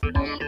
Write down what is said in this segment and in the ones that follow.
Thank you.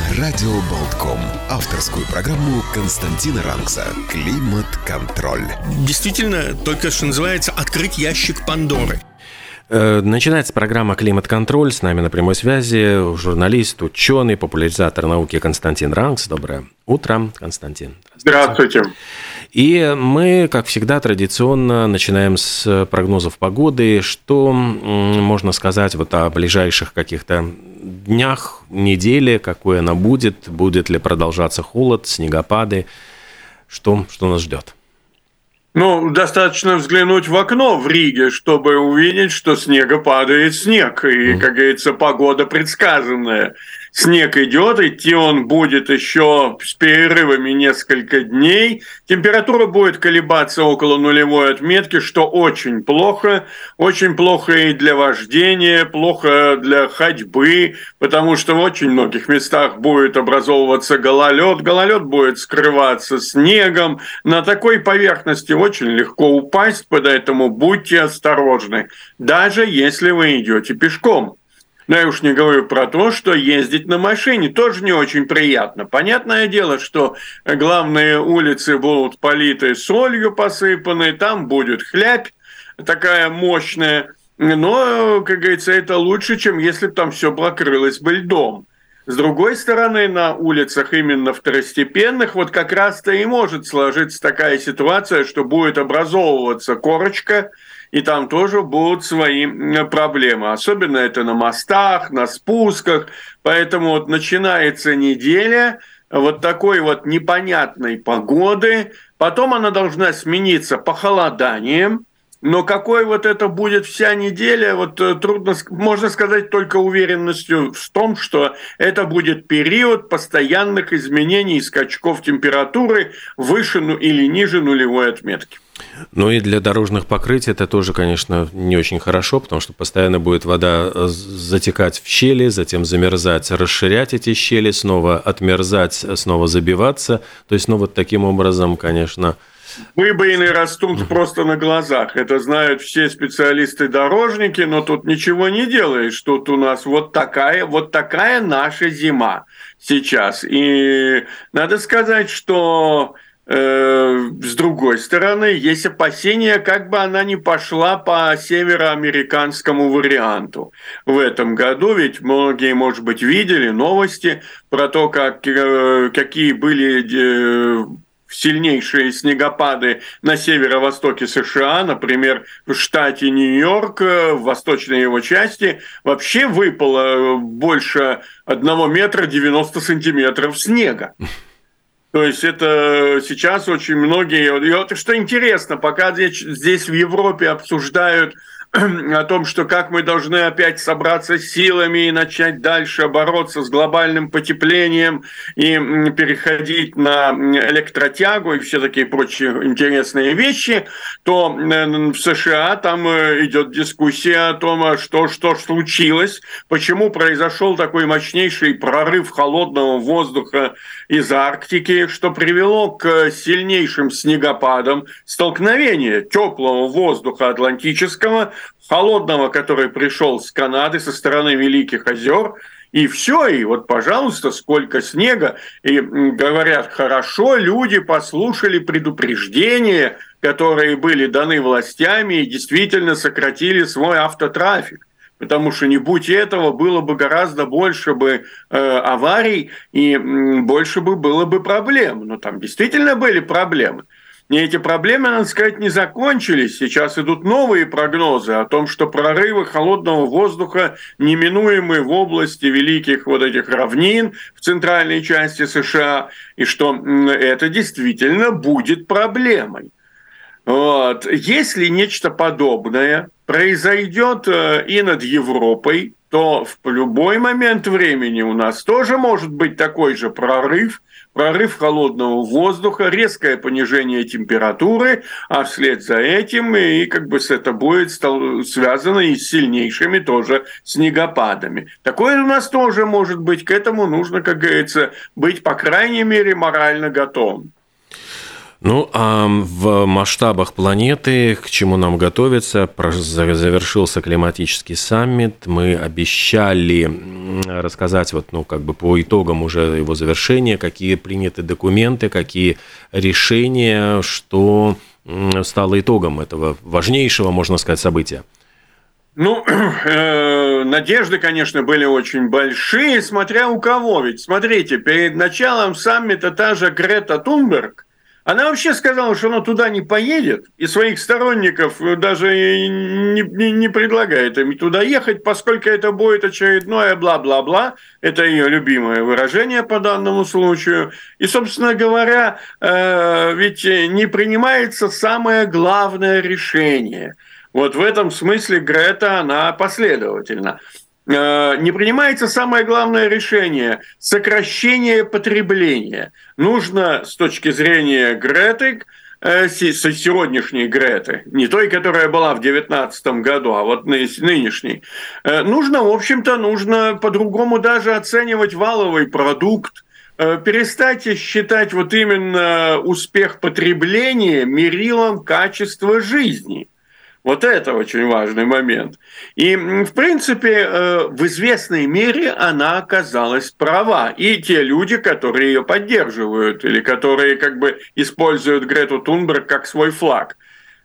Радио Болтком. Авторскую программу Константина Ранкса «Климат-контроль». Действительно, только что называется «Открыть ящик Пандоры». Э, начинается программа «Климат-контроль». С нами на прямой связи журналист, ученый, популяризатор науки Константин Ранкс. Доброе утро, Константин. Здравствуйте. Здравствуйте. И мы, как всегда, традиционно начинаем с прогнозов погоды. Что можно сказать вот о ближайших каких-то днях, неделе, какой она будет, будет ли продолжаться холод, снегопады, что, что нас ждет? Ну, достаточно взглянуть в окно в Риге, чтобы увидеть, что снега падает снег. И, как говорится, погода предсказанная снег идет, идти он будет еще с перерывами несколько дней. Температура будет колебаться около нулевой отметки, что очень плохо. Очень плохо и для вождения, плохо для ходьбы, потому что в очень многих местах будет образовываться гололед. Гололед будет скрываться снегом. На такой поверхности очень легко упасть, поэтому будьте осторожны, даже если вы идете пешком. Ну, я уж не говорю про то, что ездить на машине тоже не очень приятно. Понятное дело, что главные улицы будут политы солью посыпаны, там будет хлябь такая мощная. Но, как говорится, это лучше, чем если бы там все покрылось бы льдом. С другой стороны, на улицах именно второстепенных вот как раз-то и может сложиться такая ситуация, что будет образовываться корочка, и там тоже будут свои проблемы. Особенно это на мостах, на спусках. Поэтому вот начинается неделя вот такой вот непонятной погоды. Потом она должна смениться похолоданием. Но какой вот это будет вся неделя, вот э, трудно, можно сказать только уверенностью в том, что это будет период постоянных изменений и скачков температуры выше ну, или ниже нулевой отметки. Ну и для дорожных покрытий это тоже, конечно, не очень хорошо, потому что постоянно будет вода э, затекать в щели, затем замерзать, расширять эти щели, снова отмерзать, снова забиваться. То есть, ну вот таким образом, конечно, Выбоины растут просто на глазах. Это знают все специалисты-дорожники, но тут ничего не делаешь. Тут у нас вот такая, вот такая наша зима сейчас. И надо сказать, что Э, с другой стороны, есть опасения, как бы она не пошла по североамериканскому варианту. В этом году ведь многие, может быть, видели новости про то, как, э, какие были э, сильнейшие снегопады на северо-востоке США, например, в штате Нью-Йорк, в восточной его части, вообще выпало больше 1 метра 90 сантиметров снега. То есть это сейчас очень многие... И вот что интересно, пока здесь, здесь в Европе обсуждают о том, что как мы должны опять собраться силами и начать дальше бороться с глобальным потеплением и переходить на электротягу и все такие прочие интересные вещи, то в США там э, идет дискуссия о том, а что, что случилось, почему произошел такой мощнейший прорыв холодного воздуха из Арктики, что привело к сильнейшим снегопадам, столкновение теплого воздуха Атлантического холодного, который пришел с Канады, со стороны Великих озер, и все, и вот, пожалуйста, сколько снега. И говорят, хорошо, люди послушали предупреждения, которые были даны властями и действительно сократили свой автотрафик. Потому что не будь этого, было бы гораздо больше бы э, аварий и больше бы было бы проблем. Но там действительно были проблемы. И эти проблемы, надо сказать, не закончились. Сейчас идут новые прогнозы о том, что прорывы холодного воздуха неминуемы в области великих вот этих равнин в центральной части США, и что это действительно будет проблемой. Вот. Если нечто подобное произойдет э, и над Европой, то в любой момент времени у нас тоже может быть такой же прорыв, прорыв холодного воздуха, резкое понижение температуры, а вслед за этим и как бы это будет связано и с сильнейшими тоже снегопадами. Такое у нас тоже может быть, к этому нужно, как говорится, быть, по крайней мере, морально готовым. Ну, а в масштабах планеты, к чему нам готовиться, завершился климатический саммит. Мы обещали рассказать вот, ну, как бы по итогам уже его завершения, какие приняты документы, какие решения, что стало итогом этого важнейшего, можно сказать, события. Ну, э, надежды, конечно, были очень большие, смотря у кого. Ведь, смотрите, перед началом саммита та же Грета Тунберг – она вообще сказала, что она туда не поедет, и своих сторонников даже не, не, не предлагает им туда ехать, поскольку это будет очередное бла-бла-бла. Это ее любимое выражение по данному случаю. И, собственно говоря, э, ведь не принимается самое главное решение. Вот в этом смысле Грета, она последовательна. Э, не принимается самое главное решение – сокращение потребления. Нужно с точки зрения Греты, э, сегодняшней Греты, не той, которая была в 2019 году, а вот нынешней, э, нужно, в общем-то, нужно по-другому даже оценивать валовый продукт, перестать считать вот именно успех потребления мерилом качества жизни. Вот это очень важный момент. И, в принципе, э, в известной мере она оказалась права. И те люди, которые ее поддерживают, или которые как бы используют Грету Тунберг как свой флаг.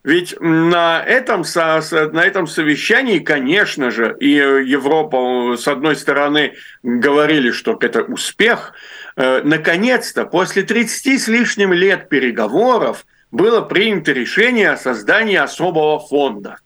Ведь на этом, на этом совещании, конечно же, и Европа, с одной стороны, говорили, что это успех. Э, наконец-то, после 30 с лишним лет переговоров, было принято решение о создании особого фонда.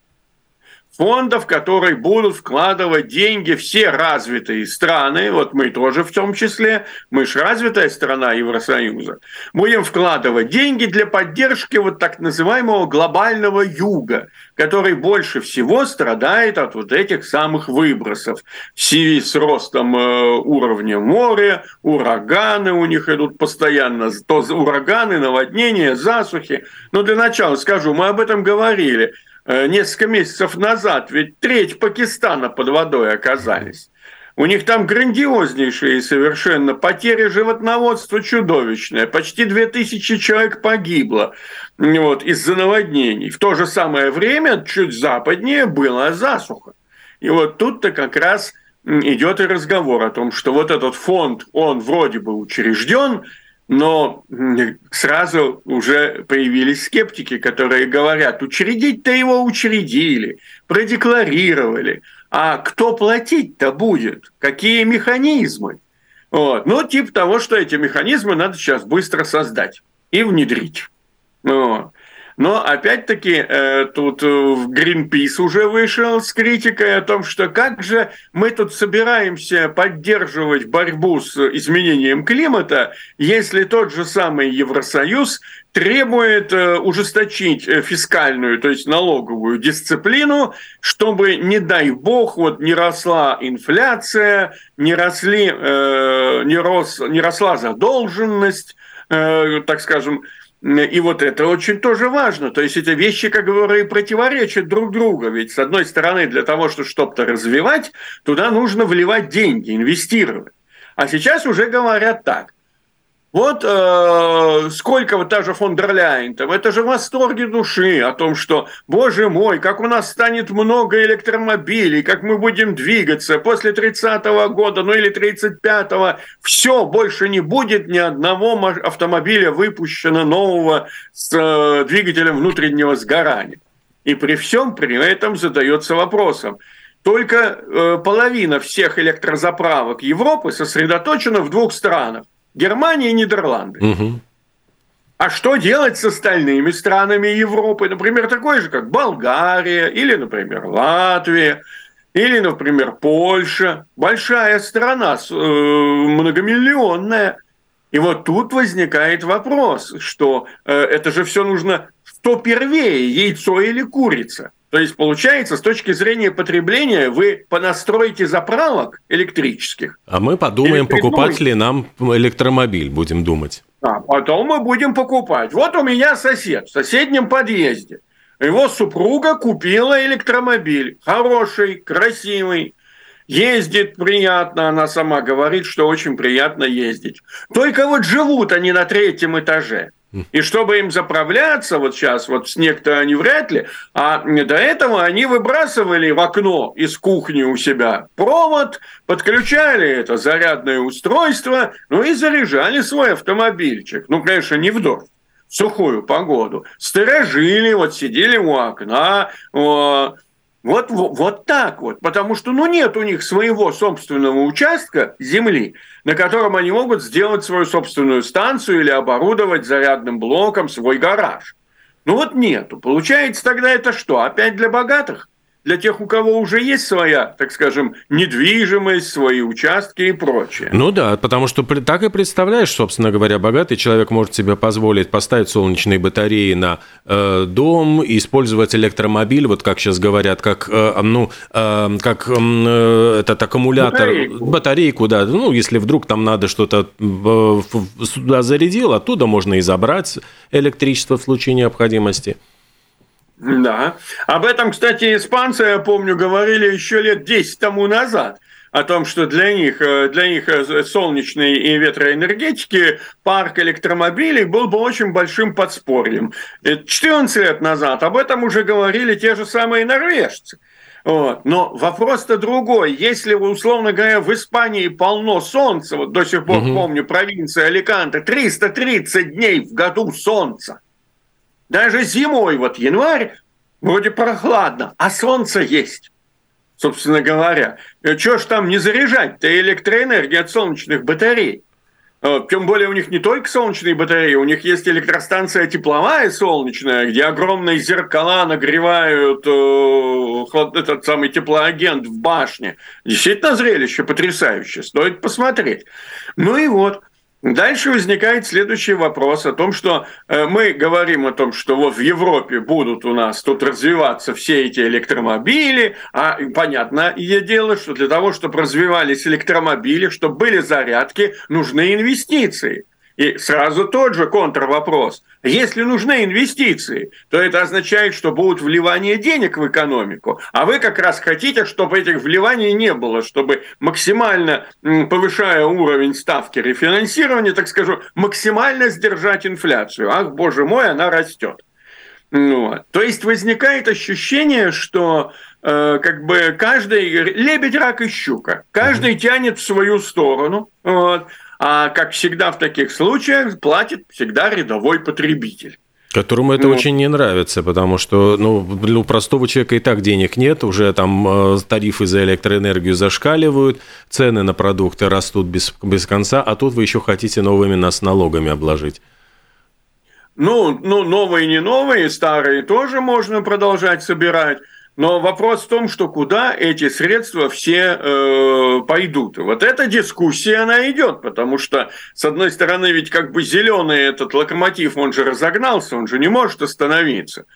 Фонда, в который будут вкладывать деньги все развитые страны, вот мы тоже в том числе, мы же развитая страна Евросоюза, будем вкладывать деньги для поддержки вот так называемого глобального юга, который больше всего страдает от вот этих самых выбросов. В связи с ростом э, уровня моря, ураганы у них идут постоянно, то ураганы, наводнения, засухи. Но для начала скажу, мы об этом говорили несколько месяцев назад, ведь треть Пакистана под водой оказались. У них там грандиознейшие совершенно потери животноводства чудовищные. Почти 2000 человек погибло вот, из-за наводнений. В то же самое время чуть западнее была засуха. И вот тут-то как раз идет и разговор о том, что вот этот фонд, он вроде бы учрежден, но сразу уже появились скептики, которые говорят, учредить-то его учредили, продекларировали – а кто платить-то будет? Какие механизмы? Вот. Ну, типа того, что эти механизмы надо сейчас быстро создать и внедрить. Вот. Но опять-таки э, тут в Greenpeace уже вышел с критикой о том, что как же мы тут собираемся поддерживать борьбу с изменением климата, если тот же самый Евросоюз требует э, ужесточить э, фискальную, то есть налоговую дисциплину, чтобы, не дай бог, вот не росла инфляция, не, росли, не, рос, не росла задолженность, так скажем, и вот это очень тоже важно. То есть это вещи, как говорю, противоречат друг другу. Ведь с одной стороны, для того, чтобы что-то развивать, туда нужно вливать деньги, инвестировать. А сейчас уже говорят так. Вот э, сколько вот та же фон дер Ляйен, там, это же в восторге души о том, что, боже мой, как у нас станет много электромобилей, как мы будем двигаться после 30-го года, ну или 35-го, все, больше не будет ни одного автомобиля выпущено нового с э, двигателем внутреннего сгорания. И при всем при этом задается вопросом, только э, половина всех электрозаправок Европы сосредоточена в двух странах – Германия и Нидерланды. Угу. А что делать с остальными странами Европы? Например, такой же, как Болгария или, например, Латвия или, например, Польша. Большая страна, э, многомиллионная. И вот тут возникает вопрос, что э, это же все нужно, что первее, яйцо или курица – То есть, получается, с точки зрения потребления, вы понастроите заправок электрических. А мы подумаем, покупать ли нам электромобиль, будем думать. А потом мы будем покупать. Вот у меня сосед в соседнем подъезде. Его супруга купила электромобиль. Хороший, красивый. Ездит приятно, она сама говорит, что очень приятно ездить. Только вот живут они на третьем этаже. И чтобы им заправляться, вот сейчас, вот снег-то они вряд ли, а до этого они выбрасывали в окно из кухни у себя провод, подключали это зарядное устройство, ну и заряжали свой автомобильчик. Ну, конечно, не в дождь сухую погоду, сторожили, вот сидели у окна, вот, вот, вот так вот, потому что ну, нет у них своего собственного участка земли, на котором они могут сделать свою собственную станцию или оборудовать зарядным блоком свой гараж. Ну вот нету. Получается тогда это что? Опять для богатых? Для тех, у кого уже есть своя, так скажем, недвижимость, свои участки и прочее. Ну да, потому что так и представляешь, собственно говоря, богатый человек может себе позволить поставить солнечные батареи на э, дом использовать электромобиль, вот как сейчас говорят, как, э, ну, э, как э, этот аккумулятор, батарейку. батарейку, да, ну, если вдруг там надо что-то э, сюда зарядил, оттуда можно и забрать электричество в случае необходимости. Да. Об этом, кстати, испанцы, я помню, говорили еще лет 10 тому назад о том, что для них, э, для них э, солнечной и ветроэнергетики парк электромобилей был бы очень большим подспорьем. 14 лет назад об этом уже говорили те же самые норвежцы. Вот. Но вопрос-то другой. Если, условно говоря, в Испании полно солнца, вот до сих пор угу. помню провинция Аликанте, 330 дней в году солнца – даже зимой, вот январь, вроде прохладно, а солнце есть собственно говоря. Чего ж там не заряжать-то электроэнергию от солнечных батарей? Тем более у них не только солнечные батареи, у них есть электростанция тепловая солнечная, где огромные зеркала нагревают э, этот самый теплоагент в башне. Действительно зрелище потрясающее, стоит посмотреть. Ну и вот, Дальше возникает следующий вопрос о том, что э, мы говорим о том, что вот в Европе будут у нас тут развиваться все эти электромобили, а понятное дело, что для того, чтобы развивались электромобили, чтобы были зарядки, нужны инвестиции. И сразу тот же контрвопрос. Если нужны инвестиции, то это означает, что будут вливания денег в экономику. А вы как раз хотите, чтобы этих вливаний не было, чтобы максимально повышая уровень ставки рефинансирования, так скажу, максимально сдержать инфляцию. Ах, боже мой, она растет. Ну, то есть возникает ощущение, что э, как бы каждый лебедь, рак и щука, каждый тянет в свою сторону. Вот а, как всегда в таких случаях, платит всегда рядовой потребитель. Которому это ну, очень не нравится, потому что ну, у простого человека и так денег нет, уже там э, тарифы за электроэнергию зашкаливают, цены на продукты растут без, без конца, а тут вы еще хотите новыми нас налогами обложить. Ну, ну, новые не новые, старые тоже можно продолжать собирать. Но вопрос в том, что куда эти средства все э, пойдут. Вот эта дискуссия, она идет, потому что, с одной стороны, ведь как бы зеленый этот локомотив, он же разогнался, он же не может остановиться.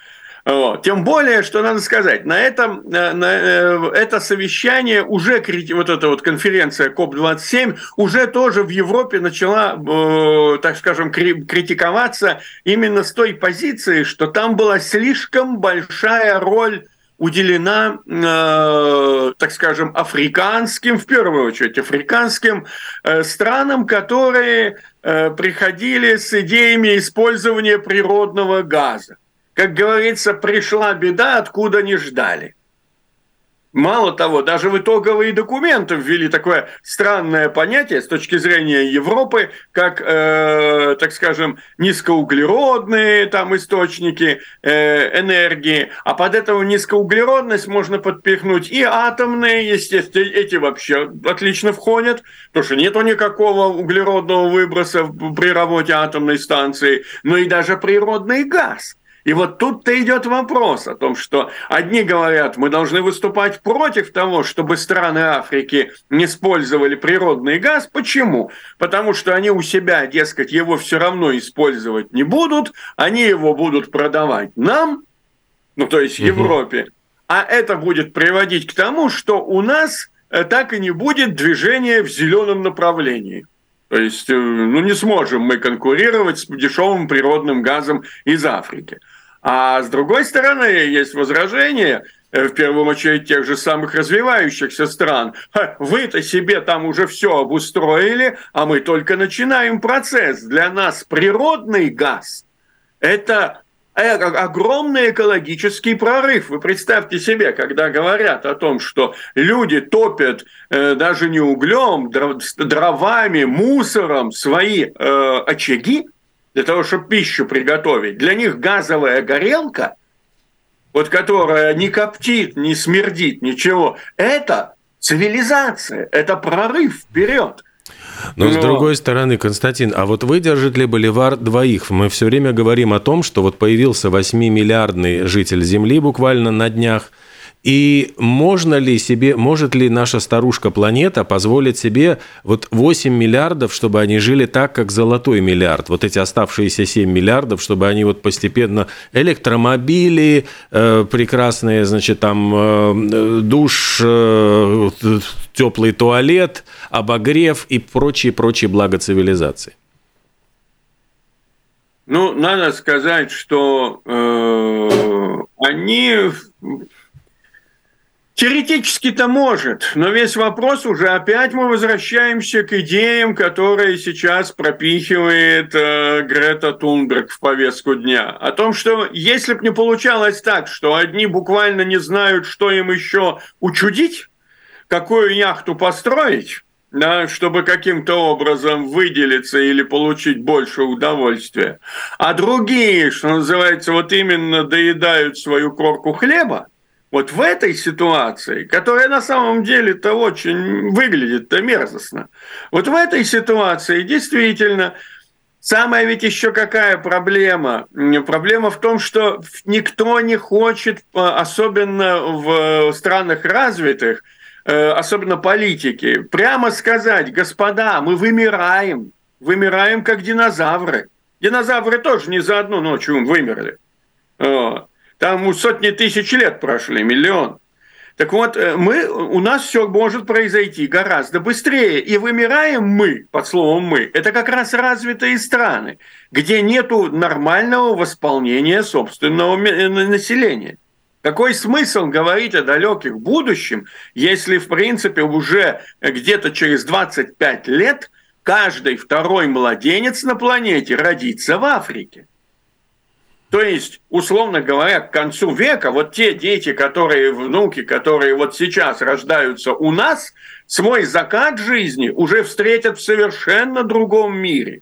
Вот. Тем более, что надо сказать, на этом э, на, э, это совещание уже, вот эта вот конференция КОП-27 уже тоже в Европе начала, э, так скажем, критиковаться именно с той позиции, что там была слишком большая роль уделена, э, так скажем, африканским, в первую очередь африканским э, странам, которые э, приходили с идеями использования природного газа. Как говорится, пришла беда, откуда не ждали. Мало того, даже в итоговые документы ввели такое странное понятие с точки зрения Европы, как, э, так скажем, низкоуглеродные там источники э, энергии. А под эту низкоуглеродность можно подпихнуть и атомные, естественно, эти вообще отлично входят, потому что нету никакого углеродного выброса при работе атомной станции, но и даже природный газ – и вот тут-то идет вопрос о том, что одни говорят, мы должны выступать против того, чтобы страны Африки не использовали природный газ. Почему? Потому что они у себя, дескать, его все равно использовать не будут, они его будут продавать нам, ну то есть Европе, а это будет приводить к тому, что у нас э, так и не будет движения в зеленом направлении. То есть, э, ну, не сможем мы конкурировать с дешевым природным газом из Африки. А с другой стороны, есть возражение, э, в первую очередь тех же самых развивающихся стран. Вы-то себе там уже все обустроили, а мы только начинаем процесс. Для нас природный газ – это Э, огромный экологический прорыв. Вы представьте себе, когда говорят о том, что люди топят э, даже не углем, дровами, мусором свои э, очаги для того, чтобы пищу приготовить. Для них газовая горелка, вот которая не коптит, не смердит, ничего, это цивилизация, это прорыв вперед. Но, Но с другой стороны, Константин, а вот выдержит ли Боливар двоих? Мы все время говорим о том, что вот появился 8-миллиардный житель Земли буквально на днях – и можно ли себе, может ли наша старушка-планета позволить себе вот 8 миллиардов, чтобы они жили так, как золотой миллиард? Вот эти оставшиеся 7 миллиардов, чтобы они вот постепенно электромобили, э, прекрасные, значит, там э, душ, э, теплый туалет, обогрев и прочие-прочие блага цивилизации. Ну, надо сказать, что э, они Теоретически-то может, но весь вопрос уже опять мы возвращаемся к идеям, которые сейчас пропихивает э, Грета Тунберг в повестку дня. О том, что если бы не получалось так, что одни буквально не знают, что им еще учудить, какую яхту построить, да, чтобы каким-то образом выделиться или получить больше удовольствия, а другие, что называется, вот именно доедают свою корку хлеба, вот в этой ситуации, которая на самом деле-то очень выглядит-то мерзостно, вот в этой ситуации действительно Самая ведь еще какая проблема? Проблема в том, что никто не хочет, особенно в странах развитых, э, особенно политики, прямо сказать, господа, мы вымираем, вымираем как динозавры. Динозавры тоже не за одну ночь вымерли. Там сотни тысяч лет прошли, миллион. Так вот, э, мы, у нас все может произойти гораздо быстрее. И вымираем мы, под словом «мы», это как раз развитые страны, где нет нормального восполнения собственного э, населения. Какой смысл говорить о далеких будущем, если, в принципе, уже где-то через 25 лет каждый второй младенец на планете родится в Африке? То есть, условно говоря, к концу века вот те дети, которые, внуки, которые вот сейчас рождаются у нас, свой закат жизни уже встретят в совершенно другом мире.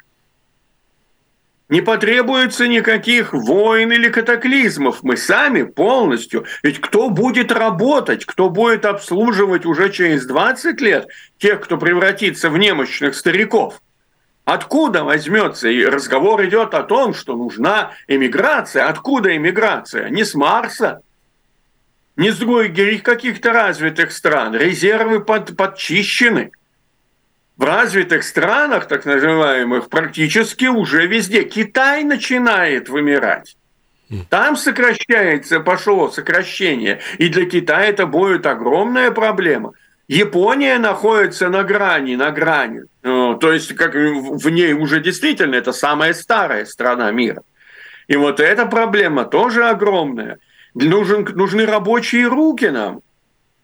Не потребуется никаких войн или катаклизмов. Мы сами полностью. Ведь кто будет работать, кто будет обслуживать уже через 20 лет тех, кто превратится в немощных стариков – Откуда возьмется? И разговор идет о том, что нужна эмиграция. Откуда эмиграция? Не с Марса, не с других каких-то развитых стран. Резервы под, подчищены. В развитых странах, так называемых, практически уже везде. Китай начинает вымирать. Там сокращается, пошло сокращение. И для Китая это будет огромная проблема. Япония находится на грани, на грани. Ну, то есть, как в ней уже действительно это самая старая страна мира. И вот эта проблема тоже огромная. Нужен, нужны рабочие руки нам.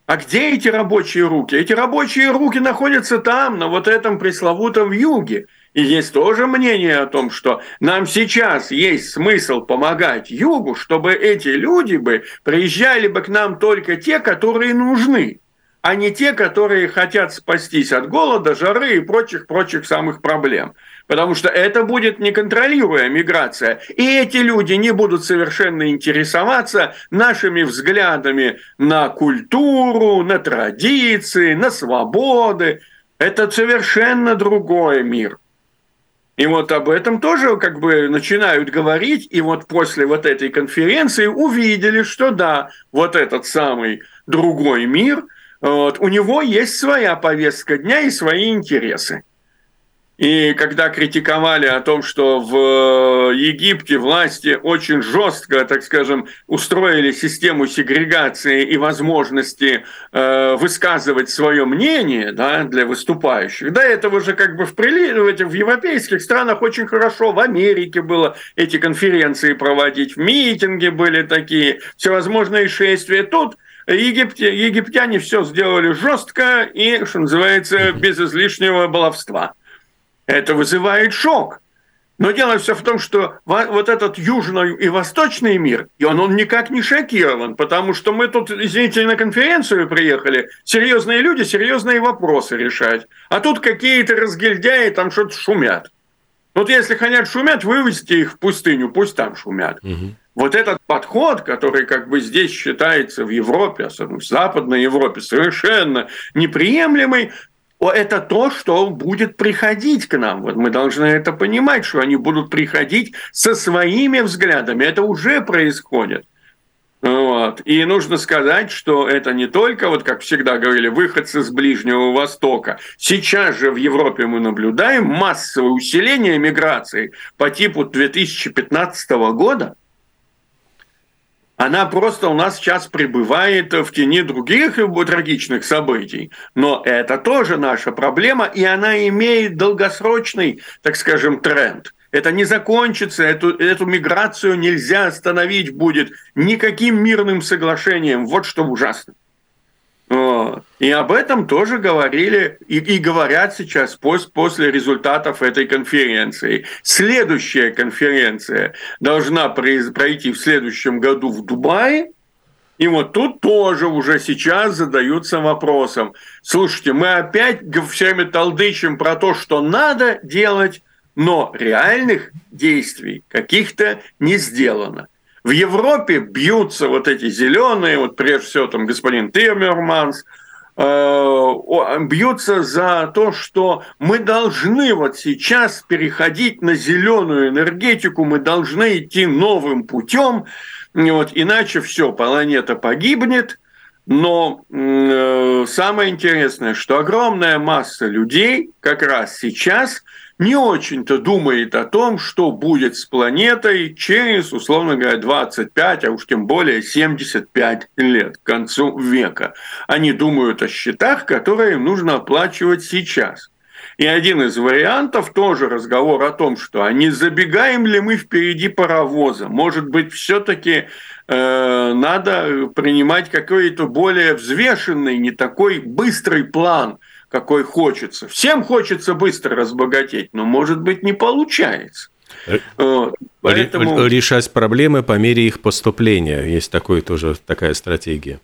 А где эти рабочие руки? Эти рабочие руки находятся там, на вот этом пресловутом юге. И есть тоже мнение о том, что нам сейчас есть смысл помогать югу, чтобы эти люди бы приезжали бы к нам только те, которые нужны а не те, которые хотят спастись от голода, жары и прочих-прочих самых проблем. Потому что это будет неконтролируемая миграция. И эти люди не будут совершенно интересоваться нашими взглядами на культуру, на традиции, на свободы. Это совершенно другой мир. И вот об этом тоже как бы начинают говорить, и вот после вот этой конференции увидели, что да, вот этот самый другой мир – вот. У него есть своя повестка дня и свои интересы. И когда критиковали о том, что в Египте власти очень жестко, так скажем, устроили систему сегрегации и возможности э, высказывать свое мнение да, для выступающих, до этого же как бы в, прили... в, европейских странах очень хорошо, в Америке было эти конференции проводить, митинги были такие, всевозможные шествия. Тут Египте, египтяне все сделали жестко и, что называется, без излишнего баловства. Это вызывает шок. Но дело все в том, что вот этот южный и восточный мир, и он, он никак не шокирован, потому что мы тут, извините, на конференцию приехали, серьезные люди, серьезные вопросы решать. А тут какие-то разгильдяи там что-то шумят. Вот если хотят шумят, вывезите их в пустыню, пусть там шумят. Угу. Вот этот подход, который как бы здесь считается в Европе, особенно в Западной Европе, совершенно неприемлемый, это то, что будет приходить к нам. Вот мы должны это понимать, что они будут приходить со своими взглядами. Это уже происходит. Вот. И нужно сказать, что это не только, вот как всегда говорили, выходцы с Ближнего Востока. Сейчас же в Европе мы наблюдаем массовое усиление миграции по типу 2015 года – она просто у нас сейчас пребывает в тени других трагичных событий. Но это тоже наша проблема, и она имеет долгосрочный, так скажем, тренд. Это не закончится, эту, эту миграцию нельзя остановить будет никаким мирным соглашением. Вот что ужасно. И об этом тоже говорили и, и говорят сейчас пос, после результатов этой конференции. Следующая конференция должна пройти в следующем году в Дубае. И вот тут тоже уже сейчас задаются вопросом. Слушайте, мы опять все время толдычим про то, что надо делать, но реальных действий каких-то не сделано. В Европе бьются вот эти зеленые, вот прежде всего там господин Тиммерманс, э, бьются за то, что мы должны вот сейчас переходить на зеленую энергетику, мы должны идти новым путем, вот, иначе все, планета погибнет. Но э, самое интересное, что огромная масса людей как раз сейчас не очень-то думает о том, что будет с планетой через, условно говоря, 25, а уж тем более 75 лет к концу века. Они думают о счетах, которые им нужно оплачивать сейчас. И один из вариантов тоже разговор о том, что а не забегаем ли мы впереди паровоза. Может быть, все-таки э, надо принимать какой-то более взвешенный, не такой быстрый план – какой хочется. Всем хочется быстро разбогатеть, но, может быть, не получается. Вот. Поэтому... Решать проблемы по мере их поступления. Есть такой, тоже такая стратегия.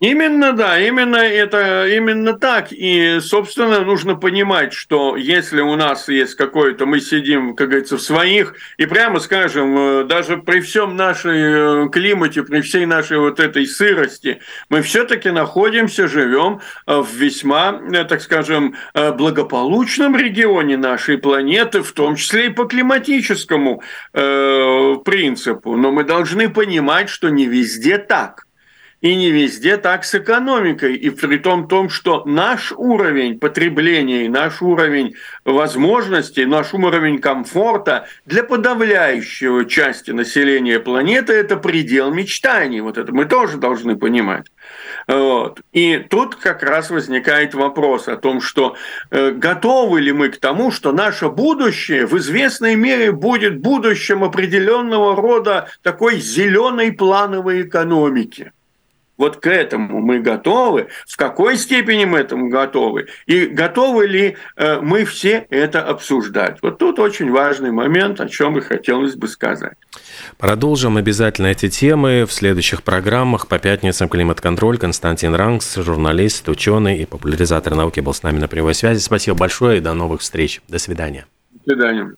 Именно, да, именно это, именно так. И, собственно, нужно понимать, что если у нас есть какое-то, мы сидим, как говорится, в своих, и прямо скажем, э, даже при всем нашей э, климате, при всей нашей вот этой сырости, мы все-таки находимся, живем э, в весьма, так скажем, благополучном регионе нашей планеты, в том числе и по климатическому принципу. Но мы должны понимать, что не везде так. И не везде так с экономикой. И при том, том, что наш уровень потребления, наш уровень возможностей, наш уровень комфорта для подавляющего части населения планеты – это предел мечтаний. Вот это мы тоже должны понимать. Вот. И тут как раз возникает вопрос о том, что э, готовы ли мы к тому, что наше будущее в известной мере будет будущим определенного рода такой зеленой плановой экономики. Вот к этому мы готовы, в какой степени мы этому готовы, и готовы ли э, мы все это обсуждать. Вот тут очень важный момент, о чем и хотелось бы сказать. Продолжим обязательно эти темы в следующих программах. По пятницам «Климат-контроль» Константин Ранкс, журналист, ученый и популяризатор науки был с нами на прямой связи. Спасибо большое и до новых встреч. До свидания. До свидания.